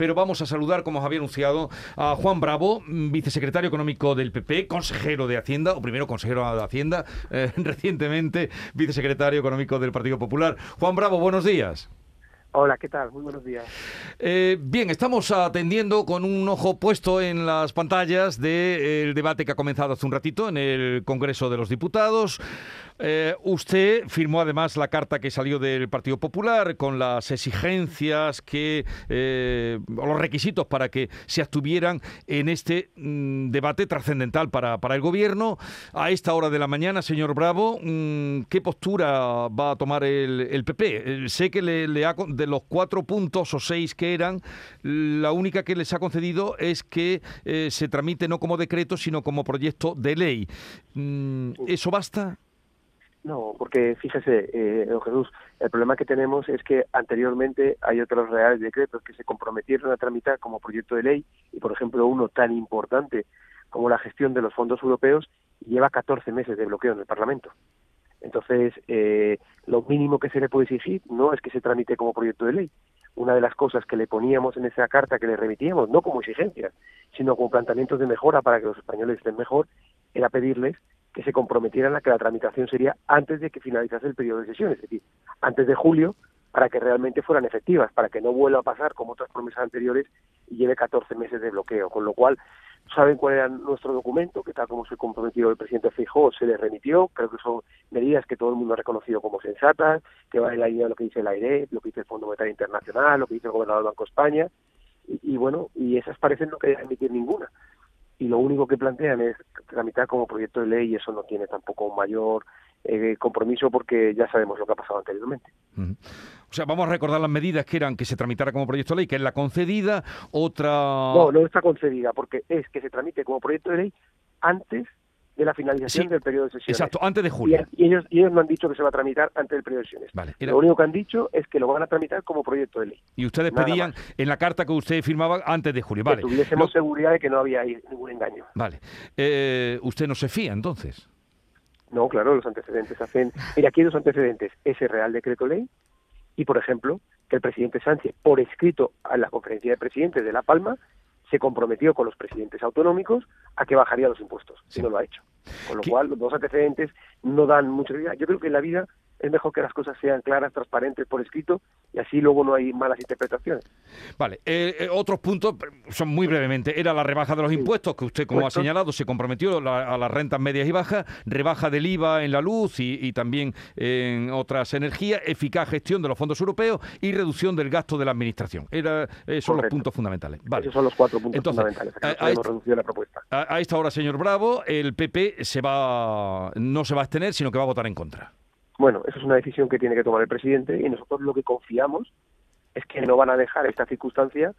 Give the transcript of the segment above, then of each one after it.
pero vamos a saludar, como os había anunciado, a Juan Bravo, vicesecretario económico del PP, consejero de Hacienda, o primero consejero de Hacienda, eh, recientemente vicesecretario económico del Partido Popular. Juan Bravo, buenos días. Hola, ¿qué tal? Muy buenos días. Eh, bien, estamos atendiendo con un ojo puesto en las pantallas del debate que ha comenzado hace un ratito en el Congreso de los Diputados. Eh, usted firmó además la carta que salió del Partido Popular con las exigencias que eh, o los requisitos para que se abstuvieran en este mm, debate trascendental para, para, el gobierno. A esta hora de la mañana, señor Bravo, mm, ¿qué postura va a tomar el, PP? sé que le, ha, de los cuatro puntos o seis que eran, la única que les ha concedido es que eh, se tramite no como decreto, sino como proyecto de ley. Mm, ¿Eso basta? No, porque fíjese, eh, don Jesús, el problema que tenemos es que anteriormente hay otros reales decretos que se comprometieron a tramitar como proyecto de ley y, por ejemplo, uno tan importante como la gestión de los fondos europeos lleva 14 meses de bloqueo en el Parlamento. Entonces, eh, lo mínimo que se le puede exigir no es que se tramite como proyecto de ley. Una de las cosas que le poníamos en esa carta que le remitíamos, no como exigencias, sino como planteamientos de mejora para que los españoles estén mejor, era pedirles que se comprometieran a que la tramitación sería antes de que finalizase el periodo de sesiones, es decir, antes de julio, para que realmente fueran efectivas, para que no vuelva a pasar como otras promesas anteriores y lleve 14 meses de bloqueo. Con lo cual, saben cuál era nuestro documento, que tal como se comprometió el presidente Feijóo, se le remitió. Creo que son medidas que todo el mundo ha reconocido como sensatas, que va en la línea de lo que dice la AIRE, lo que dice el Fondo Monetario Internacional, lo que dice el gobernador del Banco de España. Y bueno, y esas parecen no querer emitir ninguna y lo único que plantean es tramitar como proyecto de ley y eso no tiene tampoco un mayor eh, compromiso porque ya sabemos lo que ha pasado anteriormente. O sea, vamos a recordar las medidas que eran que se tramitara como proyecto de ley, que es la concedida, otra... No, no está concedida porque es que se tramite como proyecto de ley antes de la finalización del periodo de sesiones. Exacto, antes de julio. Y, ellos, ellos no han dicho que se va a tramitar antes del periodo de sesiones. Vale, Lo único que han dicho es que lo van a tramitar como proyecto de ley. Y ustedes pedían en la carta que usted firmaba antes de julio. Vale. Que tuviésemos seguridad de que no había ningún engaño. Vale. Eh, ¿Usted no se fía entonces? No, claro, los antecedentes hacen... Mira, aquí hay dos antecedentes. Ese Real Decreto Ley y, por ejemplo, que el presidente Sánchez, por escrito a la conferencia de presidentes de La Palma, se comprometió con los presidentes autonómicos a que bajaría los impuestos, si no lo ha hecho. Con lo cual, los dos antecedentes no dan mucha idea. Yo creo que en la vida es mejor que las cosas sean claras, transparentes por escrito y así luego no hay malas interpretaciones. Vale, eh, eh, otros puntos son muy brevemente. Era la rebaja de los impuestos, que usted, como ha señalado, se comprometió a las rentas medias y bajas, rebaja del IVA en la luz y, también en otras energías, eficaz gestión de los fondos europeos y reducción del gasto de la administración. Era, esos son los puntos fundamentales. Vale. Esos son los cuatro puntos fundamentales. A, la propuesta. A, esta hora, señor Bravo, el PP se va, no se va a abstener, sino que va a votar en contra. Bueno, eso es una decisión que tiene que tomar el presidente y nosotros lo que confiamos es que no van a dejar esta circunstancia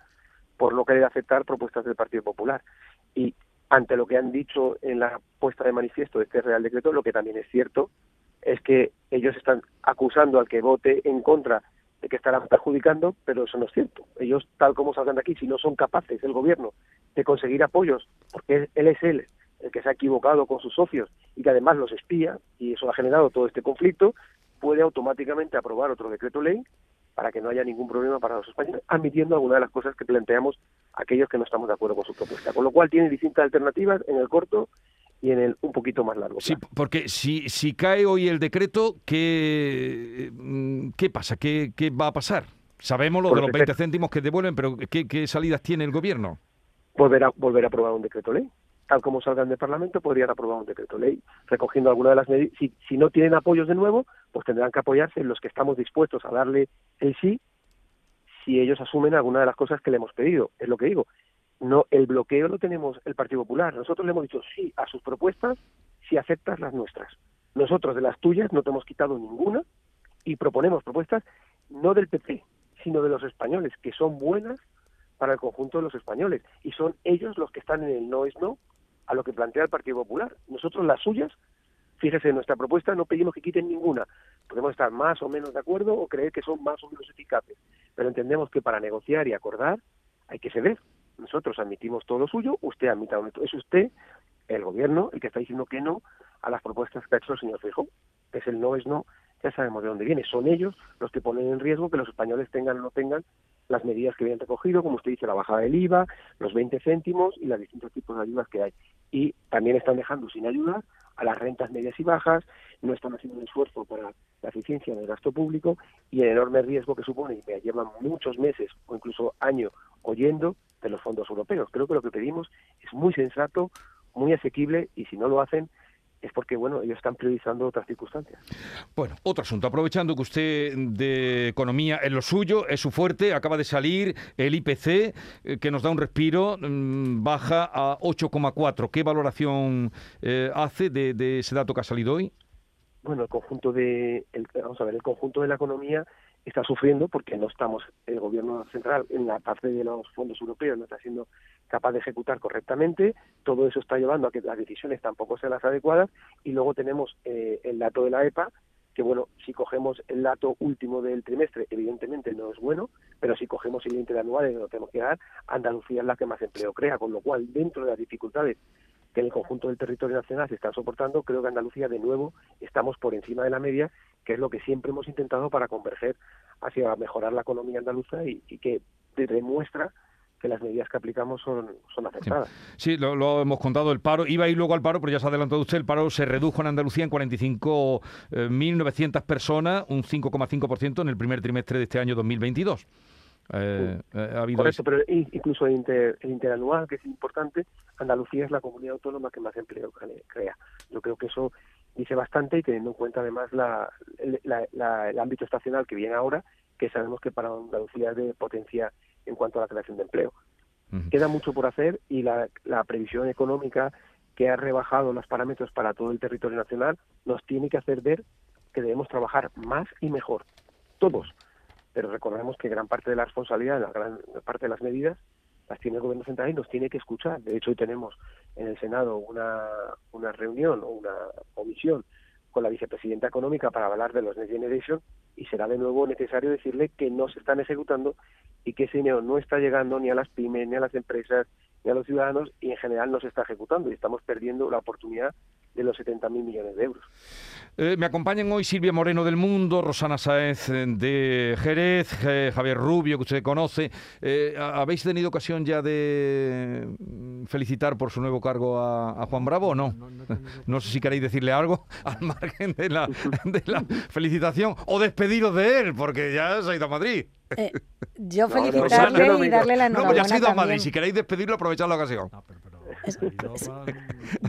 por no querer aceptar propuestas del Partido Popular. Y ante lo que han dicho en la puesta de manifiesto de este Real Decreto, lo que también es cierto es que ellos están acusando al que vote en contra de que estarán perjudicando, pero eso no es cierto. Ellos, tal como salgan de aquí, si no son capaces, el gobierno, de conseguir apoyos, porque él es él el que se ha equivocado con sus socios y que además los espía, y eso ha generado todo este conflicto, puede automáticamente aprobar otro decreto ley para que no haya ningún problema para los españoles, admitiendo alguna de las cosas que planteamos aquellos que no estamos de acuerdo con su propuesta. Con lo cual tiene distintas alternativas en el corto y en el un poquito más largo. Sí, porque si, si cae hoy el decreto, ¿qué, mm, qué pasa? ¿Qué, ¿Qué va a pasar? Sabemos lo de los 20 céntimos que devuelven, pero ¿qué, ¿qué salidas tiene el gobierno? Volver a, volver a aprobar un decreto ley tal como salgan del Parlamento, podrían aprobar un decreto ley recogiendo alguna de las medidas. Si, si no tienen apoyos de nuevo, pues tendrán que apoyarse en los que estamos dispuestos a darle el sí si ellos asumen alguna de las cosas que le hemos pedido. Es lo que digo. No, el bloqueo lo tenemos el Partido Popular. Nosotros le hemos dicho sí a sus propuestas si aceptas las nuestras. Nosotros de las tuyas no te hemos quitado ninguna y proponemos propuestas no del PP, sino de los españoles, que son buenas para el conjunto de los españoles. Y son ellos los que están en el no es no a lo que plantea el Partido Popular. Nosotros las suyas, fíjese, en nuestra propuesta no pedimos que quiten ninguna. Podemos estar más o menos de acuerdo o creer que son más o menos eficaces, pero entendemos que para negociar y acordar hay que ceder. Nosotros admitimos todo lo suyo, usted admita todo. Es usted, el gobierno, el que está diciendo que no a las propuestas que ha hecho el señor Feijóo. Es el no es no, ya sabemos de dónde viene. Son ellos los que ponen en riesgo que los españoles tengan o no tengan las medidas que habían recogido, como usted dice, la bajada del IVA, los 20 céntimos y los distintos tipos de ayudas que hay. Y también están dejando sin ayuda a las rentas medias y bajas, no están haciendo un esfuerzo para la eficiencia del gasto público y el enorme riesgo que supone, y me llevan muchos meses o incluso años oyendo de los fondos europeos. Creo que lo que pedimos es muy sensato, muy asequible y si no lo hacen, es porque bueno ellos están priorizando otras circunstancias. Bueno, otro asunto. Aprovechando que usted de economía es lo suyo, es su fuerte, acaba de salir el IPC eh, que nos da un respiro, mm, baja a 8,4. ¿Qué valoración eh, hace de, ese dato que ha salido hoy? Bueno, el conjunto de vamos a ver el conjunto de la economía está sufriendo porque no estamos, el gobierno central en la parte de los fondos europeos no está siendo capaz de ejecutar correctamente, todo eso está llevando a que las decisiones tampoco sean las adecuadas. Y luego tenemos eh, el dato de la EPA, que bueno, si cogemos el dato último del trimestre, evidentemente no es bueno, pero si cogemos el índice anual, lo tenemos que dar, Andalucía es la que más empleo crea, con lo cual dentro de las dificultades que en el conjunto del territorio nacional se están soportando, creo que Andalucía de nuevo estamos por encima de la media, que es lo que siempre hemos intentado para converger hacia mejorar la economía andaluza y, que demuestra que las medidas que aplicamos son, son acertadas. Sí, lo, hemos contado, el paro, iba a ir luego al paro, pero ya se ha adelantado usted, el paro se redujo en Andalucía en 45.900 eh, personas, un 5,5% en el primer trimestre de este año 2022. Eh, eh, ha habido pero incluso el, interanual, que es importante, Andalucía es la comunidad autónoma que más empleo crea. Yo creo que eso dice bastante y teniendo en cuenta además la, el ámbito estacional que viene ahora, que sabemos que para Andalucía es de potencia en cuanto a la creación de empleo. Queda mucho por hacer y la, la previsión económica que ha rebajado los parámetros para todo el territorio nacional nos tiene que hacer ver que debemos trabajar más y mejor, todos pero recordemos que gran parte de la responsabilidad, la gran parte de las medidas, las tiene el gobierno central y nos tiene que escuchar. De hecho, hoy tenemos en el Senado una, una reunión o una comisión con la vicepresidenta económica para hablar de los Next Generation y será de nuevo necesario decirle que no se están ejecutando y que ese dinero no está llegando ni a las pymes, ni a las empresas, ni a los ciudadanos y en general no se está ejecutando y estamos perdiendo la oportunidad de los 70.000 millones de euros. Eh, me acompañan hoy Silvia Moreno del Mundo, Rosana Sáez eh, de Jerez, eh, Javier Rubio, que usted conoce. ¿Habéis tenido ocasión ya de mm, felicitar por su nuevo cargo a, Juan Bravo o no? No, sé si queréis decirle algo al margen de la, de la felicitación o despediros de él, porque ya se ha ido a Madrid. yo felicitarle y darle la enhorabuena No, pues ya ha ido a Madrid. Si queréis despedirlo, aprovechad la ocasión.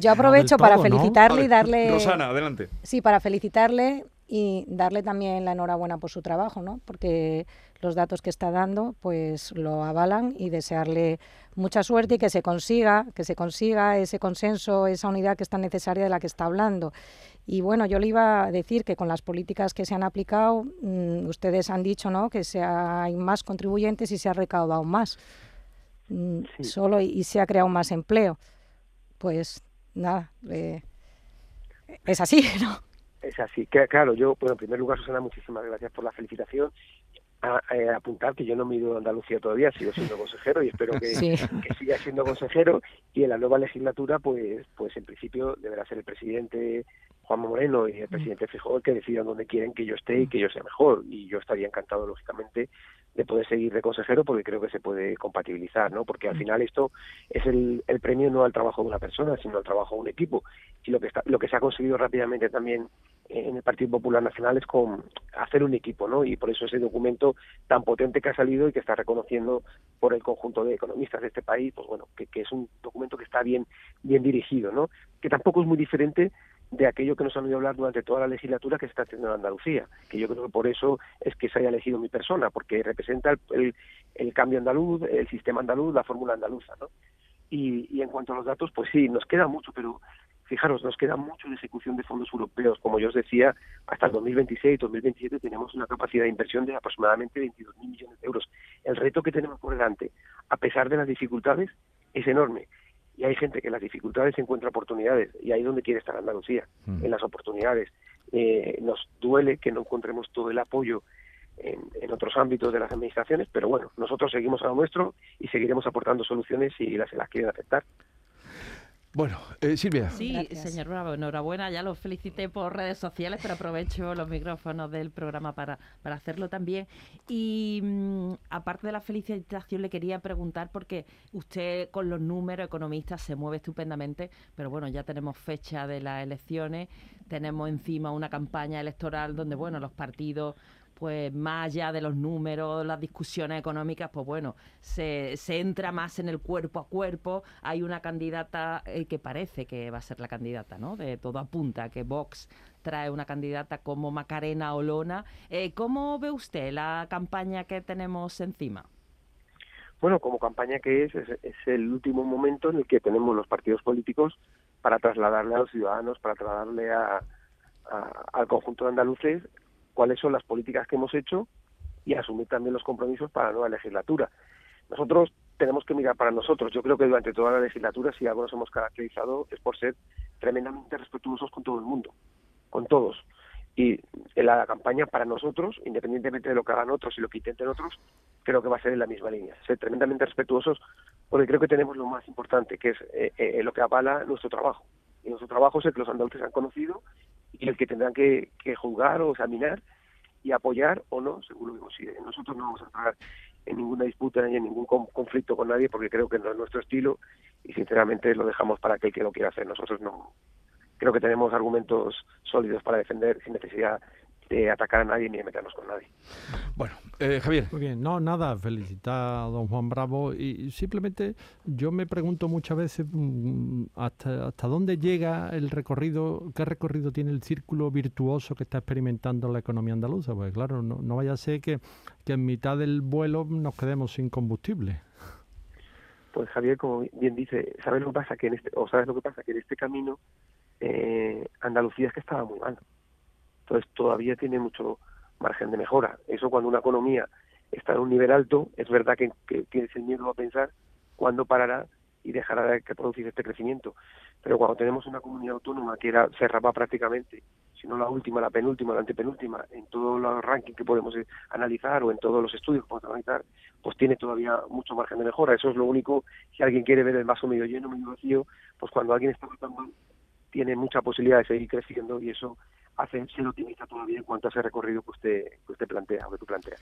Yo aprovecho para felicitarle y darle. Rosana, adelante. Sí, para felicitarle y darle también la enhorabuena por su trabajo, ¿no? Porque los datos que está dando, pues lo avalan y desearle mucha suerte y que se consiga, que se consiga ese consenso, esa unidad que es tan necesaria de la que está hablando. Y bueno, yo le iba a decir que con las políticas que se han aplicado, mm, ustedes han dicho, ¿no? Que se hay más contribuyentes y se ha recaudado más. Mm, solo y, se ha creado más empleo. Pues nada, eh, es así, ¿no? Es así, que, claro, yo, bueno, en primer lugar, Susana, muchísimas gracias por la felicitación. A, eh, apuntar que yo no me he ido a Andalucía todavía, sigo siendo consejero y espero que, que, siga siendo consejero y en la nueva legislatura pues pues en principio deberá ser el presidente Juan Moreno y el mm. presidente Fijó que decidan dónde quieren que yo esté y que yo sea mejor y yo estaría encantado lógicamente de poder seguir de consejero porque creo que se puede compatibilizar, ¿no? Porque al mm. final esto es el, el premio no al trabajo de una persona, sino al trabajo de un equipo. Y lo que está, lo que se ha conseguido rápidamente también en el Partido Popular Nacional es con hacer un equipo, ¿no? Y por eso ese documento tan potente que ha salido y que está reconociendo por el conjunto de economistas de este país, pues bueno, que, que es un documento que está bien bien dirigido, ¿no? Que tampoco es muy diferente de aquello que nos han oído hablar durante toda la legislatura que se está haciendo en Andalucía, que yo creo que por eso es que se haya elegido mi persona, porque representa el, el, cambio andaluz, el sistema andaluz, la fórmula andaluza, ¿no? Y, y, en cuanto a los datos, pues sí, nos queda mucho, pero fijaros, nos queda mucho de ejecución de fondos europeos. Como yo os decía, hasta el 2026, 2027 tenemos una capacidad de inversión de aproximadamente 22.000 millones de euros. El reto que tenemos por delante, a pesar de las dificultades, es enorme y hay gente que en las dificultades encuentra oportunidades y ahí es donde quiere estar Andalucía, mm. en las oportunidades. Eh, nos duele que no encontremos todo el apoyo en, en, otros ámbitos de las administraciones, pero bueno, nosotros seguimos a lo nuestro y seguiremos aportando soluciones si las, las quieren aceptar. Bueno, eh, Silvia. Sí, señor Bravo, enhorabuena. Ya lo felicité por redes sociales, pero aprovecho los micrófonos del programa para, para hacerlo también. Y mm, aparte de la felicitación, le quería preguntar, porque usted con los números economistas se mueve estupendamente, pero bueno, ya tenemos fecha de las elecciones, tenemos encima una campaña electoral donde, bueno, los partidos pues más allá de los números, las discusiones económicas, pues bueno, se, se entra más en el cuerpo a cuerpo. Hay una candidata eh, que parece que va a ser la candidata, ¿no? De todo apunta que Vox trae una candidata como Macarena Olona. Eh, ¿Cómo ve usted la campaña que tenemos encima? Bueno, como campaña que es, es, el último momento en el que tenemos los partidos políticos para trasladarle a los ciudadanos, para trasladarle a, al conjunto de andaluces cuáles son las políticas que hemos hecho y asumir también los compromisos para la nueva legislatura. Nosotros tenemos que mirar para nosotros. Yo creo que durante toda la legislatura, si algo nos hemos caracterizado, es por ser tremendamente respetuosos con todo el mundo, con todos. Y en la campaña para nosotros, independientemente de lo que hagan otros y lo que intenten otros, creo que va a ser en la misma línea. Ser tremendamente respetuosos porque creo que tenemos lo más importante, que es eh, eh, lo que avala nuestro trabajo. Y nuestro trabajo es el que los andaluces han conocido y el que tendrán que, juzgar o examinar y apoyar o no, según lo que consideren. Nosotros no vamos a entrar en ninguna disputa ni en ningún conflicto con nadie porque creo que no es nuestro estilo y sinceramente lo dejamos para aquel que lo quiera hacer. Nosotros no. Creo que tenemos argumentos sólidos para defender sin necesidad de atacar a nadie ni de meternos con nadie. Bueno, eh, Javier. Muy bien, no, nada, felicitar a don Juan Bravo y simplemente yo me pregunto muchas veces mm, hasta, hasta dónde llega el recorrido, qué recorrido tiene el círculo virtuoso que está experimentando la economía andaluza, porque claro, no, no vaya a ser que, que en mitad del vuelo nos quedemos sin combustible. Pues Javier, como bien dice, ¿sabes lo que pasa? Que en este, o sabes lo que pasa? Que en este camino eh, Andalucía es que estaba muy mal. Entonces todavía tiene mucho margen de mejora. Eso cuando una economía está en un nivel alto, es verdad que, tienes el miedo a pensar cuándo parará y dejará de producir este crecimiento. Pero cuando tenemos una comunidad autónoma que era, se rapa prácticamente, si no la última, la penúltima, la antepenúltima, en todos los rankings que podemos eh, analizar o en todos los estudios que podemos analizar, pues tiene todavía mucho margen de mejora. Eso es lo único, si alguien quiere ver el vaso medio lleno, medio vacío, pues cuando alguien está tan mal, tiene mucha posibilidad de seguir creciendo y eso hace ser optimista todavía en cuanto a ese recorrido que usted, que usted plantea o que tú planteas.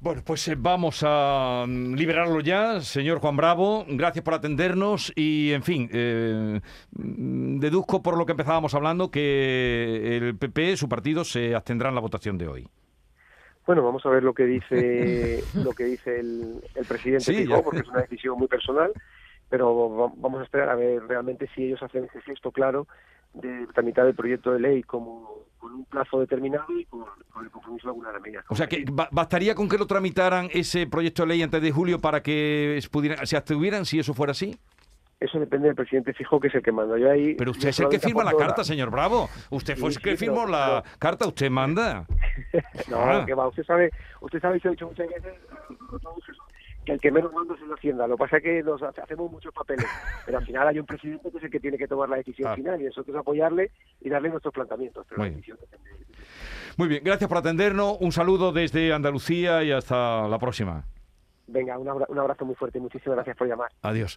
Bueno, pues eh, vamos a mm, liberarlo ya, señor Juan Bravo. Gracias por atendernos y, en fin, eh, mm, deduzco por lo que empezábamos hablando que el PP, su partido, se abstendrá en la votación de hoy. Bueno, vamos a ver lo que dice lo que dice el, presidente sí, porque es una decisión muy personal, pero vamos a esperar a ver realmente si ellos hacen ese gesto claro de tramitar el proyecto de ley como con un plazo determinado y con, el compromiso de alguna de las medidas. O sea, que bastaría con que lo tramitaran ese proyecto de ley antes de julio para que pudieran, se abstuvieran si eso fuera así. Eso depende del presidente fijo, que es el que manda. Yo ahí. Pero usted es el que firma la carta, señor Bravo. Usted fue el que firmó la carta, usted manda. no, ah. que va. Usted sabe, usted sabe, se ha dicho muchas veces, que el que menos manda es la Hacienda. Lo que pasa es que nos hacemos muchos papeles, pero al final hay un presidente que es el que tiene que tomar la decisión final y nosotros apoyarle y darle nuestros planteamientos. Pero Muy, la decisión Muy bien, gracias por atendernos. Un saludo desde Andalucía y hasta la próxima. Venga, un abrazo muy fuerte. Muchísimas gracias por llamar. Adiós.